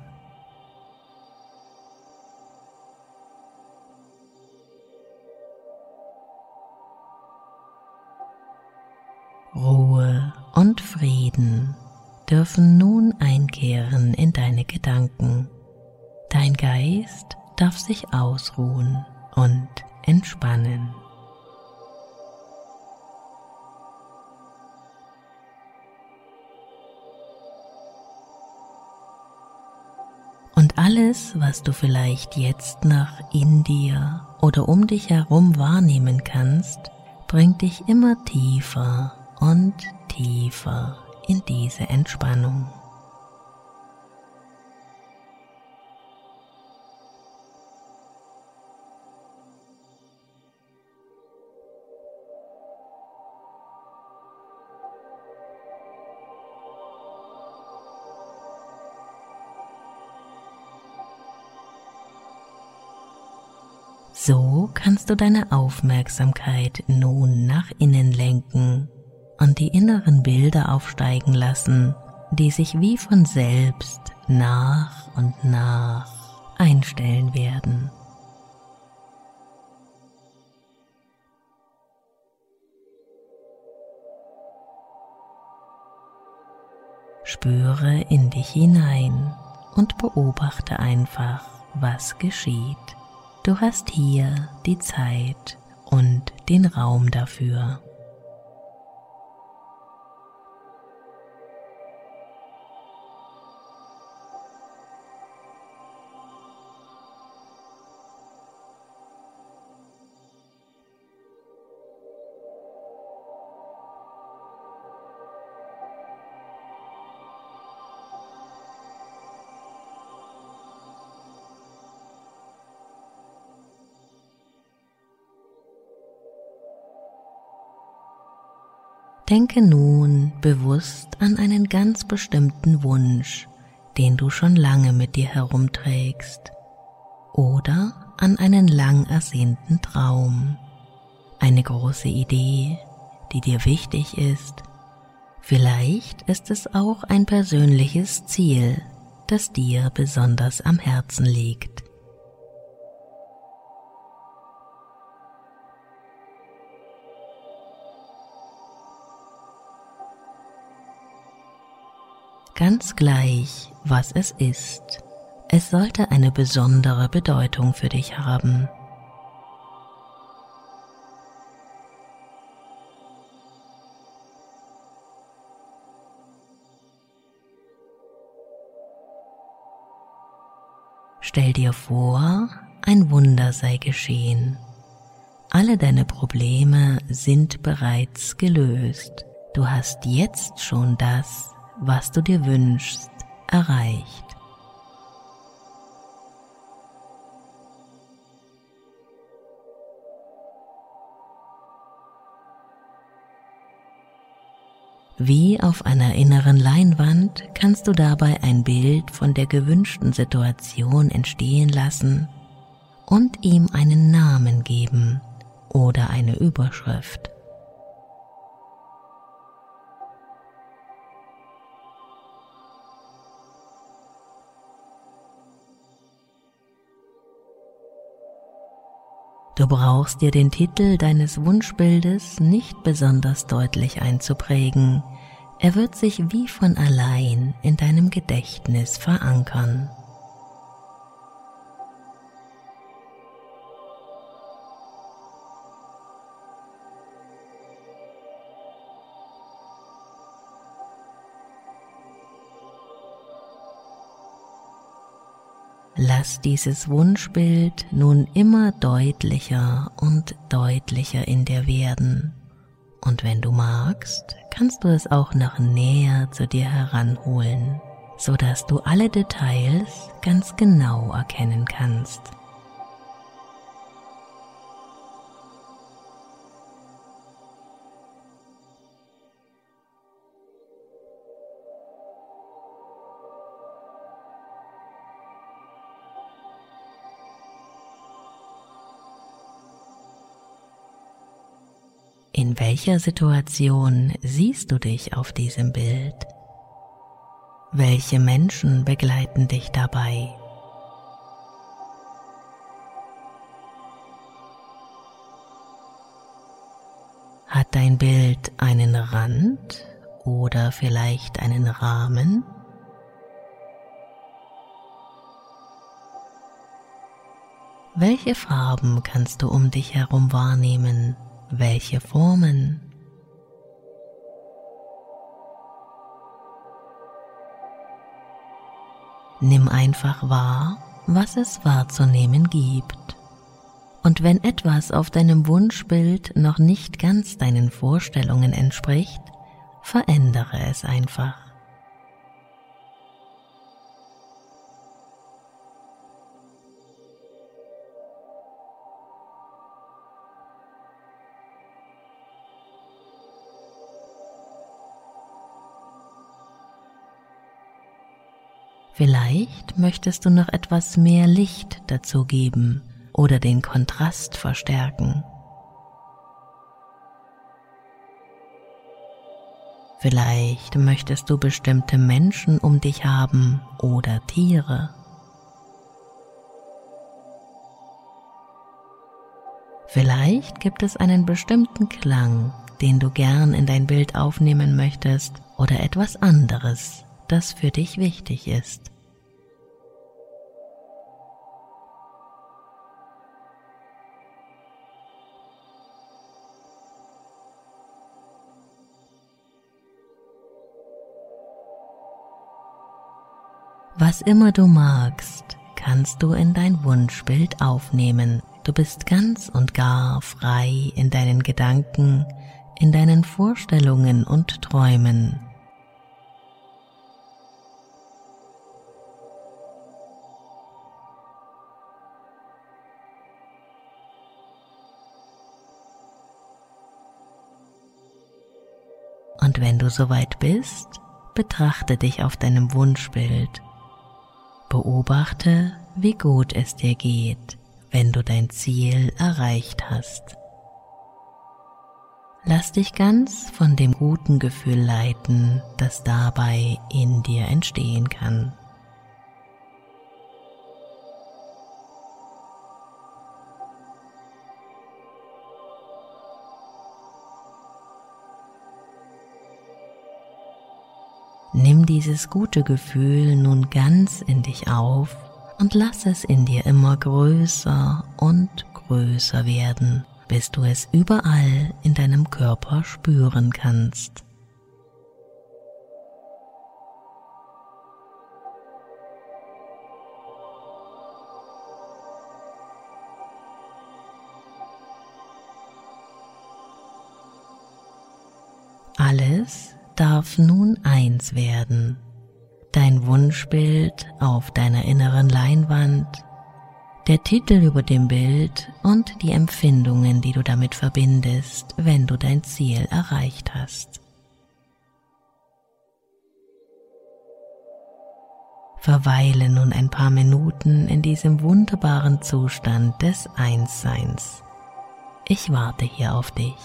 Ruhe und Frieden dürfen nun einkehren in deine Gedanken. Dein Geist darf sich ausruhen und entspannen. Und alles, was du vielleicht jetzt noch in dir oder um dich herum wahrnehmen kannst, bringt dich immer tiefer und tiefer in diese Entspannung. So kannst du deine Aufmerksamkeit nun nach innen lenken und die inneren Bilder aufsteigen lassen, die sich wie von selbst nach und nach einstellen werden. Spüre in dich hinein und beobachte einfach, was geschieht. Du hast hier die Zeit und den Raum dafür. Denke nun bewusst an einen ganz bestimmten Wunsch, den du schon lange mit dir herumträgst, oder an einen lang ersehnten Traum, eine große Idee, die dir wichtig ist. Vielleicht ist es auch ein persönliches Ziel, das dir besonders am Herzen liegt. Ganz gleich, was es ist. Es sollte eine besondere Bedeutung für dich haben. Stell dir vor, ein Wunder sei geschehen. Alle deine Probleme sind bereits gelöst. Du hast jetzt schon das, was du dir wünschst, erreicht. Wie auf einer inneren Leinwand kannst du dabei ein Bild von der gewünschten Situation entstehen lassen und ihm einen Namen geben oder eine Überschrift. Du brauchst dir den Titel deines Wunschbildes nicht besonders deutlich einzuprägen, er wird sich wie von allein in deinem Gedächtnis verankern. Lass dieses Wunschbild nun immer deutlicher und deutlicher in dir werden. Und wenn du magst, kannst du es auch noch näher zu dir heranholen, so dass du alle Details ganz genau erkennen kannst. Welcher Situation siehst du dich auf diesem Bild? Welche Menschen begleiten dich dabei? Hat dein Bild einen Rand oder vielleicht einen Rahmen? Welche Farben kannst du um dich herum wahrnehmen? Welche Formen. Nimm einfach wahr, was es wahrzunehmen gibt. Und wenn etwas auf deinem Wunschbild noch nicht ganz deinen Vorstellungen entspricht, verändere es einfach. Vielleicht möchtest du noch etwas mehr Licht dazu geben oder den Kontrast verstärken. Vielleicht möchtest du bestimmte Menschen um dich haben oder Tiere. Vielleicht gibt es einen bestimmten Klang, den du gern in dein Bild aufnehmen möchtest oder etwas anderes, das für dich wichtig ist. Was immer du magst, kannst du in dein Wunschbild aufnehmen. Du bist ganz und gar frei in deinen Gedanken, in deinen Vorstellungen und Träumen. Wenn du soweit bist, betrachte dich auf deinem Wunschbild. Beobachte, wie gut es dir geht, wenn du dein Ziel erreicht hast. Lass dich ganz von dem guten Gefühl leiten, das dabei in dir entstehen kann. Nimm dieses gute Gefühl nun ganz in dich auf und lass es in dir immer größer und größer werden, bis du es überall in deinem Körper spüren kannst. Alles darf nun eins werden. Dein Wunschbild auf deiner inneren Leinwand, der Titel über dem Bild und die Empfindungen, die du damit verbindest, wenn du dein Ziel erreicht hast. Verweile nun ein paar Minuten in diesem wunderbaren Zustand des Einsseins. Ich warte hier auf dich.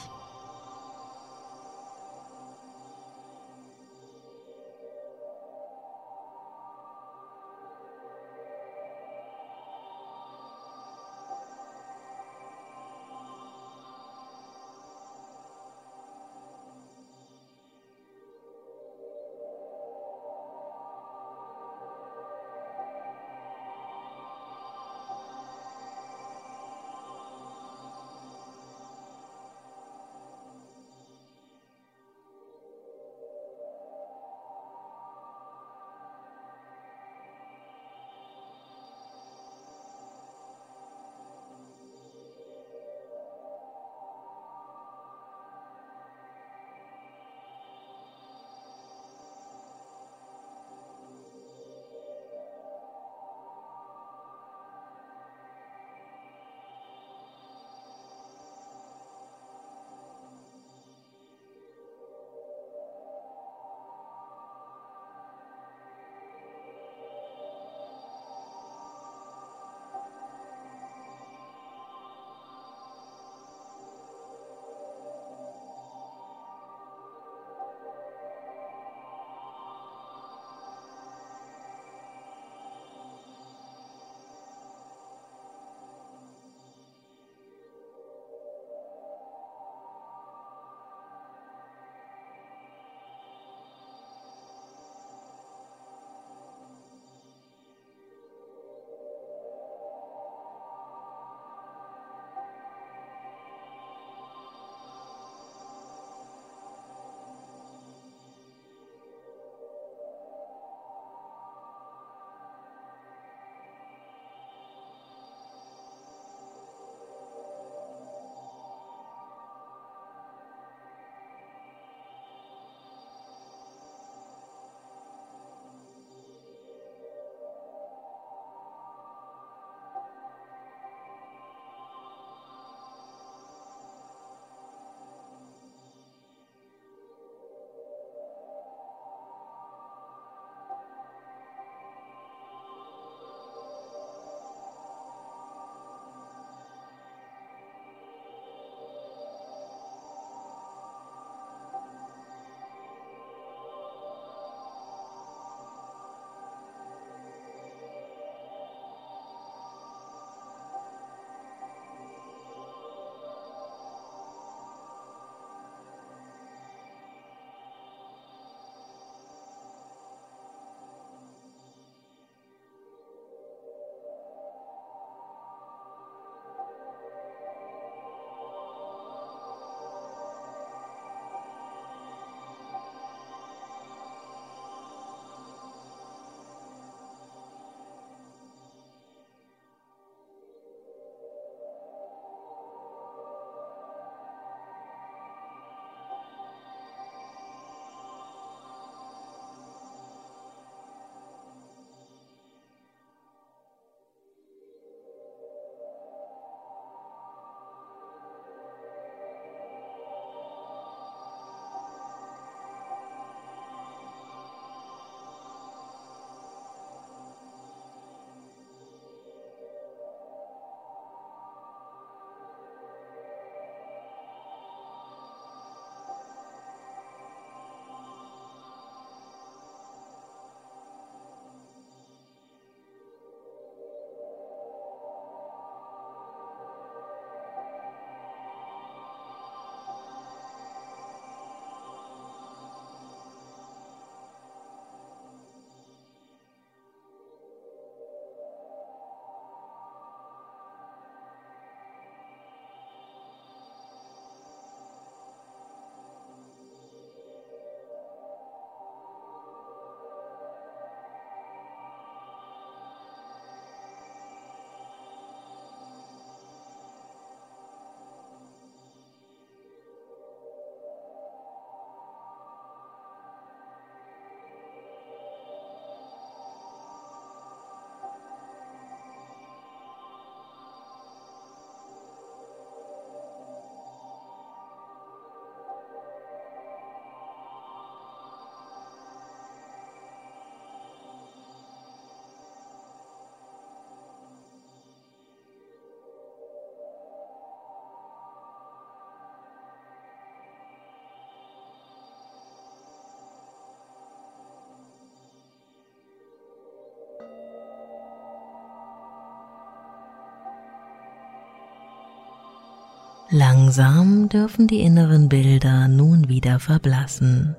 Langsam dürfen die inneren Bilder nun wieder verblassen.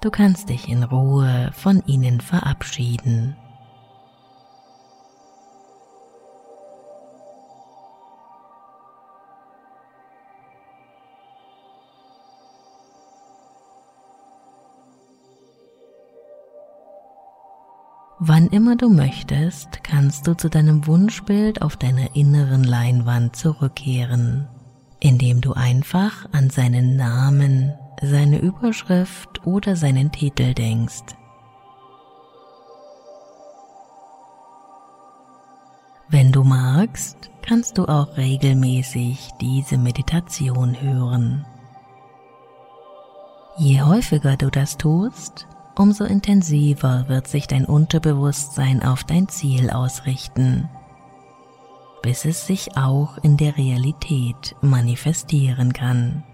Du kannst dich in Ruhe von ihnen verabschieden. Wann immer du möchtest, kannst du zu deinem Wunschbild auf deiner inneren Leinwand zurückkehren, indem du einfach an seinen Namen, seine Überschrift oder seinen Titel denkst. Wenn du magst, kannst du auch regelmäßig diese Meditation hören. Je häufiger du das tust, umso intensiver wird sich dein Unterbewusstsein auf dein Ziel ausrichten, bis es sich auch in der Realität manifestieren kann.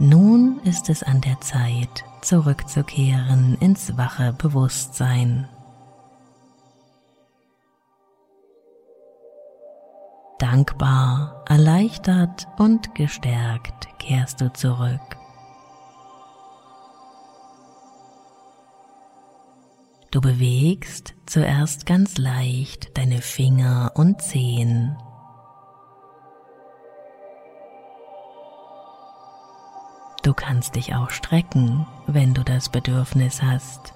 Nun ist es an der Zeit, zurückzukehren ins wache Bewusstsein. Dankbar, erleichtert und gestärkt kehrst du zurück. Du bewegst zuerst ganz leicht deine Finger und Zehen Du kannst dich auch strecken, wenn du das Bedürfnis hast.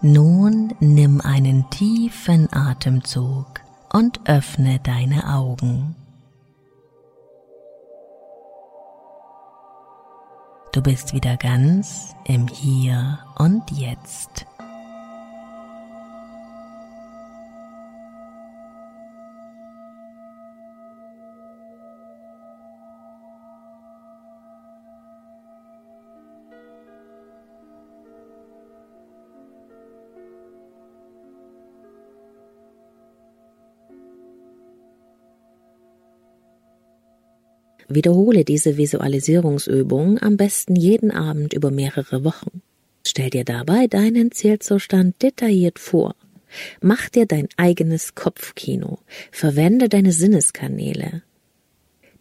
Nun nimm einen tiefen Atemzug und öffne deine Augen. Du bist wieder ganz im Hier und Jetzt.
Wiederhole diese Visualisierungsübung am besten jeden Abend über mehrere Wochen. Stell dir dabei deinen Zielzustand detailliert vor. Mach dir dein eigenes Kopfkino. Verwende deine Sinneskanäle.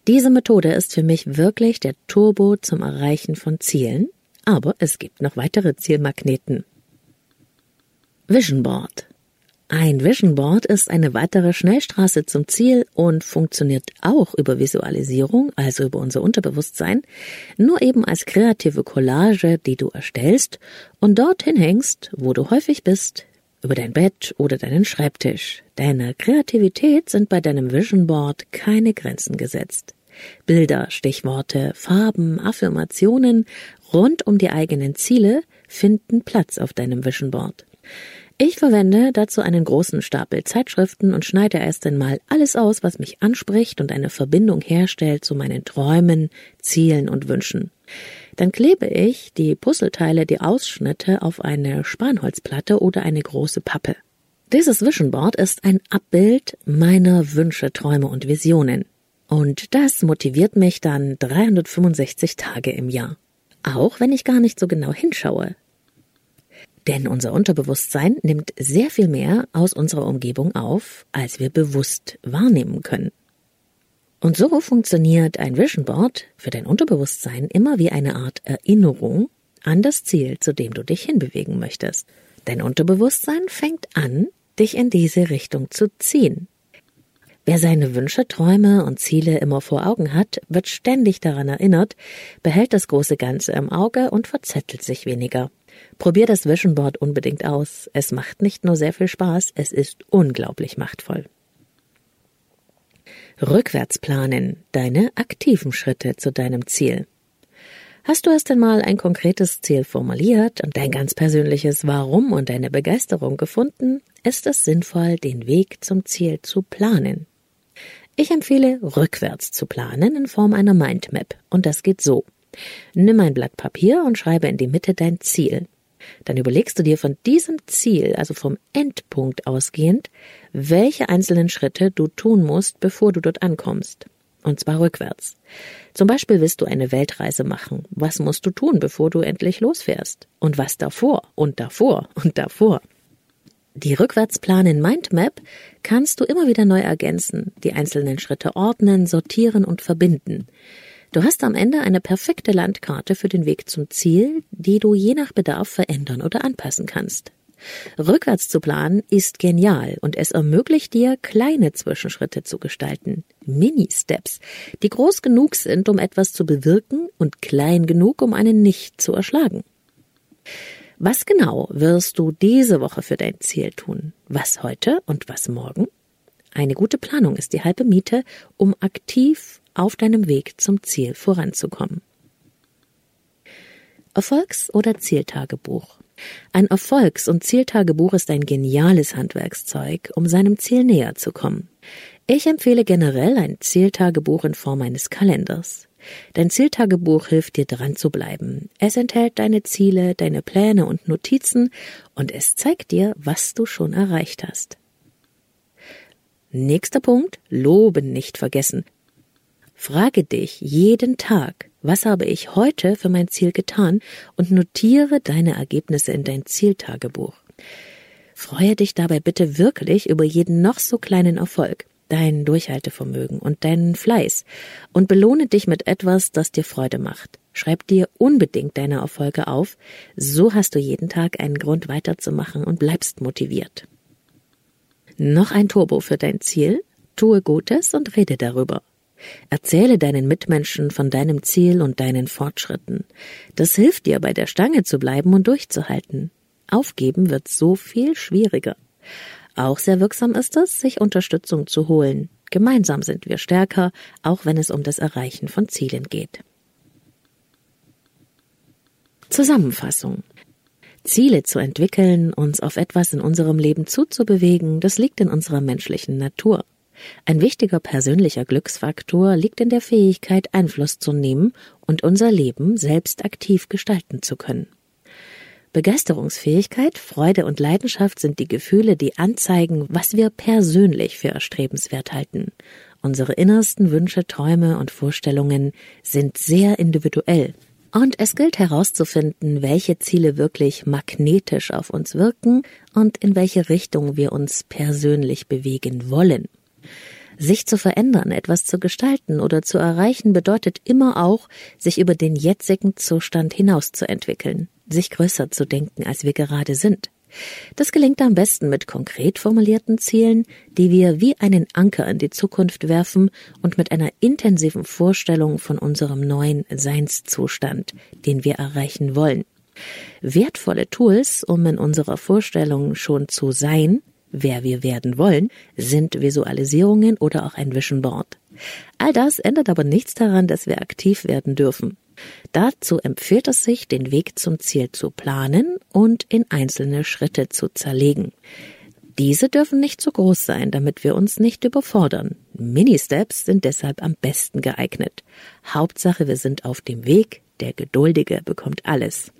Diese Methode ist für mich wirklich der Turbo zum Erreichen von Zielen, aber es gibt noch weitere Zielmagneten. Vision Board ein Vision Board ist eine weitere Schnellstraße zum Ziel und funktioniert auch über Visualisierung, also über unser Unterbewusstsein, nur eben als kreative Collage, die du erstellst und dorthin hängst, wo du häufig bist, über dein Bett oder deinen Schreibtisch. Deiner Kreativität sind bei deinem Vision Board keine Grenzen gesetzt. Bilder, Stichworte, Farben, Affirmationen rund um die eigenen Ziele finden Platz auf deinem Vision Board. Ich verwende dazu einen großen Stapel Zeitschriften und schneide erst einmal alles aus, was mich anspricht und eine Verbindung herstellt zu meinen Träumen, Zielen und Wünschen. Dann klebe ich die Puzzleteile, die Ausschnitte auf eine Spanholzplatte oder eine große Pappe. Dieses Vision Board ist ein Abbild meiner Wünsche, Träume und Visionen. Und das motiviert mich dann 365 Tage im Jahr. Auch wenn ich gar nicht so genau hinschaue, denn unser Unterbewusstsein nimmt sehr viel mehr aus unserer Umgebung auf, als wir bewusst wahrnehmen können. Und so funktioniert ein Vision Board für dein Unterbewusstsein immer wie eine Art Erinnerung an das Ziel, zu dem du dich hinbewegen möchtest. Dein Unterbewusstsein fängt an, dich in diese Richtung zu ziehen. Wer seine Wünsche, Träume und Ziele immer vor Augen hat, wird ständig daran erinnert, behält das große Ganze im Auge und verzettelt sich weniger. Probier das Vision Board unbedingt aus. Es macht nicht nur sehr viel Spaß, es ist unglaublich machtvoll. Rückwärts planen, deine aktiven Schritte zu deinem Ziel. Hast du erst einmal ein konkretes Ziel formuliert und dein ganz persönliches Warum und deine Begeisterung gefunden, ist es sinnvoll, den Weg zum Ziel zu planen. Ich empfehle, rückwärts zu planen in Form einer Mindmap, und das geht so. Nimm ein Blatt Papier und schreibe in die Mitte dein Ziel. Dann überlegst du dir von diesem Ziel, also vom Endpunkt ausgehend, welche einzelnen Schritte du tun musst, bevor du dort ankommst. Und zwar rückwärts. Zum Beispiel willst du eine Weltreise machen. Was musst du tun, bevor du endlich losfährst? Und was davor und davor und davor? Die Rückwärtsplan in Mindmap kannst du immer wieder neu ergänzen, die einzelnen Schritte ordnen, sortieren und verbinden. Du hast am Ende eine perfekte Landkarte für den Weg zum Ziel, die du je nach Bedarf verändern oder anpassen kannst. Rückwärts zu planen ist genial und es ermöglicht dir, kleine Zwischenschritte zu gestalten, Mini-Steps, die groß genug sind, um etwas zu bewirken und klein genug, um einen nicht zu erschlagen. Was genau wirst du diese Woche für dein Ziel tun? Was heute und was morgen? Eine gute Planung ist die halbe Miete, um aktiv auf deinem Weg zum Ziel voranzukommen. Erfolgs- oder Zieltagebuch. Ein Erfolgs- und Zieltagebuch ist ein geniales Handwerkszeug, um seinem Ziel näher zu kommen. Ich empfehle generell ein Zieltagebuch in Form eines Kalenders. Dein Zieltagebuch hilft dir dran zu bleiben. Es enthält deine Ziele, deine Pläne und Notizen und es zeigt dir, was du schon erreicht hast. Nächster Punkt, Loben nicht vergessen. Frage dich jeden Tag, was habe ich heute für mein Ziel getan und notiere deine Ergebnisse in dein Zieltagebuch. Freue dich dabei bitte wirklich über jeden noch so kleinen Erfolg, dein Durchhaltevermögen und deinen Fleiß und belohne dich mit etwas, das dir Freude macht. Schreib dir unbedingt deine Erfolge auf, so hast du jeden Tag einen Grund weiterzumachen und bleibst motiviert. Noch ein Turbo für dein Ziel? Tue Gutes und rede darüber. Erzähle deinen Mitmenschen von deinem Ziel und deinen Fortschritten. Das hilft dir, bei der Stange zu bleiben und durchzuhalten. Aufgeben wird so viel schwieriger. Auch sehr wirksam ist es, sich Unterstützung zu holen. Gemeinsam sind wir stärker, auch wenn es um das Erreichen von Zielen geht. Zusammenfassung. Ziele zu entwickeln, uns auf etwas in unserem Leben zuzubewegen, das liegt in unserer menschlichen Natur. Ein wichtiger persönlicher Glücksfaktor liegt in der Fähigkeit, Einfluss zu nehmen und unser Leben selbst aktiv gestalten zu können. Begeisterungsfähigkeit, Freude und Leidenschaft sind die Gefühle, die anzeigen, was wir persönlich für erstrebenswert halten. Unsere innersten Wünsche, Träume und Vorstellungen sind sehr individuell. Und es gilt herauszufinden, welche Ziele wirklich magnetisch auf uns wirken und in welche Richtung wir uns persönlich bewegen wollen. Sich zu verändern, etwas zu gestalten oder zu erreichen, bedeutet immer auch, sich über den jetzigen Zustand hinauszuentwickeln, sich größer zu denken, als wir gerade sind. Das gelingt am besten mit konkret formulierten Zielen, die wir wie einen Anker in die Zukunft werfen und mit einer intensiven Vorstellung von unserem neuen Seinszustand, den wir erreichen wollen. Wertvolle Tools, um in unserer Vorstellung schon zu sein, wer wir werden wollen, sind Visualisierungen oder auch ein Vision Board. All das ändert aber nichts daran, dass wir aktiv werden dürfen. Dazu empfiehlt es sich, den Weg zum Ziel zu planen und in einzelne Schritte zu zerlegen. Diese dürfen nicht zu groß sein, damit wir uns nicht überfordern. Mini-Steps sind deshalb am besten geeignet. Hauptsache, wir sind auf dem Weg, der Geduldige bekommt alles.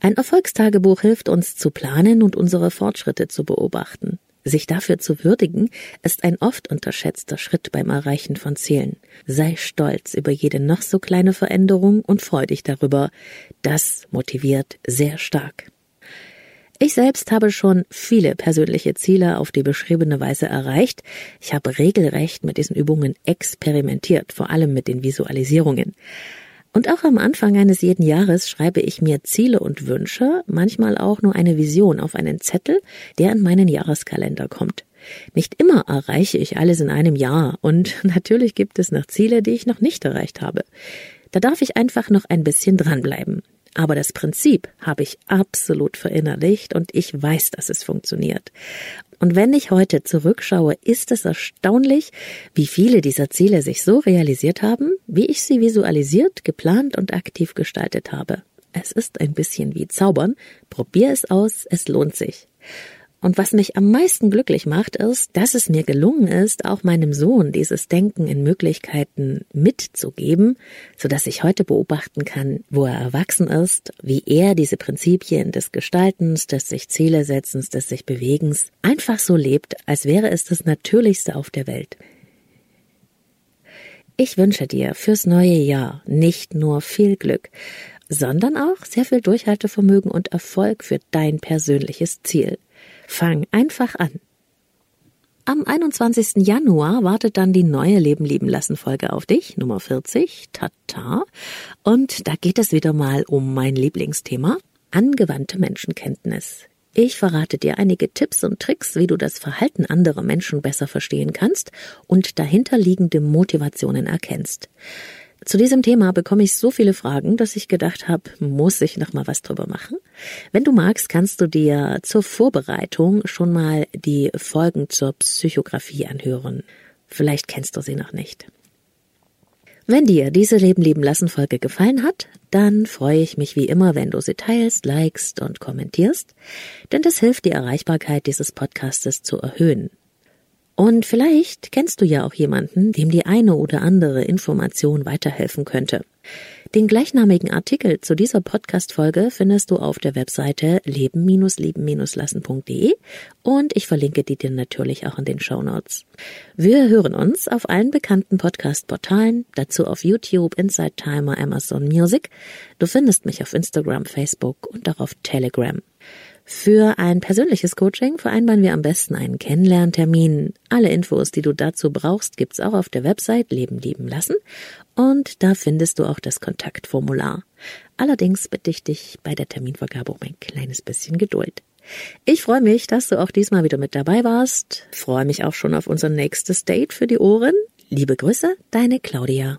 Ein Erfolgstagebuch hilft uns zu planen und unsere Fortschritte zu beobachten. Sich dafür zu würdigen, ist ein oft unterschätzter Schritt beim Erreichen von Zielen. Sei stolz über jede noch so kleine Veränderung und freu dich darüber. Das motiviert sehr stark. Ich selbst habe schon viele persönliche Ziele auf die beschriebene Weise erreicht. Ich habe regelrecht mit diesen Übungen experimentiert, vor allem mit den Visualisierungen. Und auch am Anfang eines jeden Jahres schreibe ich mir Ziele und Wünsche, manchmal auch nur eine Vision auf einen Zettel, der in meinen Jahreskalender kommt. Nicht immer erreiche ich alles in einem Jahr und natürlich gibt es noch Ziele, die ich noch nicht erreicht habe. Da darf ich einfach noch ein bisschen dranbleiben. Aber das Prinzip habe ich absolut verinnerlicht und ich weiß, dass es funktioniert. Und wenn ich heute zurückschaue, ist es erstaunlich, wie viele dieser Ziele sich so realisiert haben, wie ich sie visualisiert, geplant und aktiv gestaltet habe. Es ist ein bisschen wie Zaubern. Probier es aus, es lohnt sich. Und was mich am meisten glücklich macht, ist, dass es mir gelungen ist, auch meinem Sohn dieses Denken in Möglichkeiten mitzugeben, so dass ich heute beobachten kann, wo er erwachsen ist, wie er diese Prinzipien des Gestaltens, des sich Ziele setzens, des sich Bewegens einfach so lebt, als wäre es das Natürlichste auf der Welt. Ich wünsche dir fürs neue Jahr nicht nur viel Glück, sondern auch sehr viel Durchhaltevermögen und Erfolg für dein persönliches Ziel. Fang einfach an. Am 21. Januar wartet dann die neue Leben lieben lassen Folge auf dich, Nummer 40, Tata. Und da geht es wieder mal um mein Lieblingsthema, angewandte Menschenkenntnis. Ich verrate dir einige Tipps und Tricks, wie du das Verhalten anderer Menschen besser verstehen kannst und dahinterliegende Motivationen erkennst. Zu diesem Thema bekomme ich so viele Fragen, dass ich gedacht habe, muss ich noch mal was drüber machen. Wenn du magst, kannst du dir zur Vorbereitung schon mal die Folgen zur Psychografie anhören. Vielleicht kennst du sie noch nicht. Wenn dir diese Leben leben lassen Folge gefallen hat, dann freue ich mich wie immer, wenn du sie teilst, likest und kommentierst, denn das hilft die Erreichbarkeit dieses Podcastes zu erhöhen. Und vielleicht kennst du ja auch jemanden, dem die eine oder andere Information weiterhelfen könnte. Den gleichnamigen Artikel zu dieser Podcast-Folge findest du auf der Webseite leben-lieben-lassen.de und ich verlinke die dir natürlich auch in den Show Notes. Wir hören uns auf allen bekannten Podcast-Portalen, dazu auf YouTube, Inside Timer, Amazon Music. Du findest mich auf Instagram, Facebook und auch auf Telegram. Für ein persönliches Coaching vereinbaren wir am besten einen Kennenlerntermin. Alle Infos, die du dazu brauchst, gibt's auch auf der Website Leben lieben lassen und da findest du auch das Kontaktformular. Allerdings bitte ich dich bei der Terminvergabe um ein kleines bisschen Geduld. Ich freue mich, dass du auch diesmal wieder mit dabei warst. Freue mich auch schon auf unser nächstes Date für die Ohren. Liebe Grüße, deine Claudia.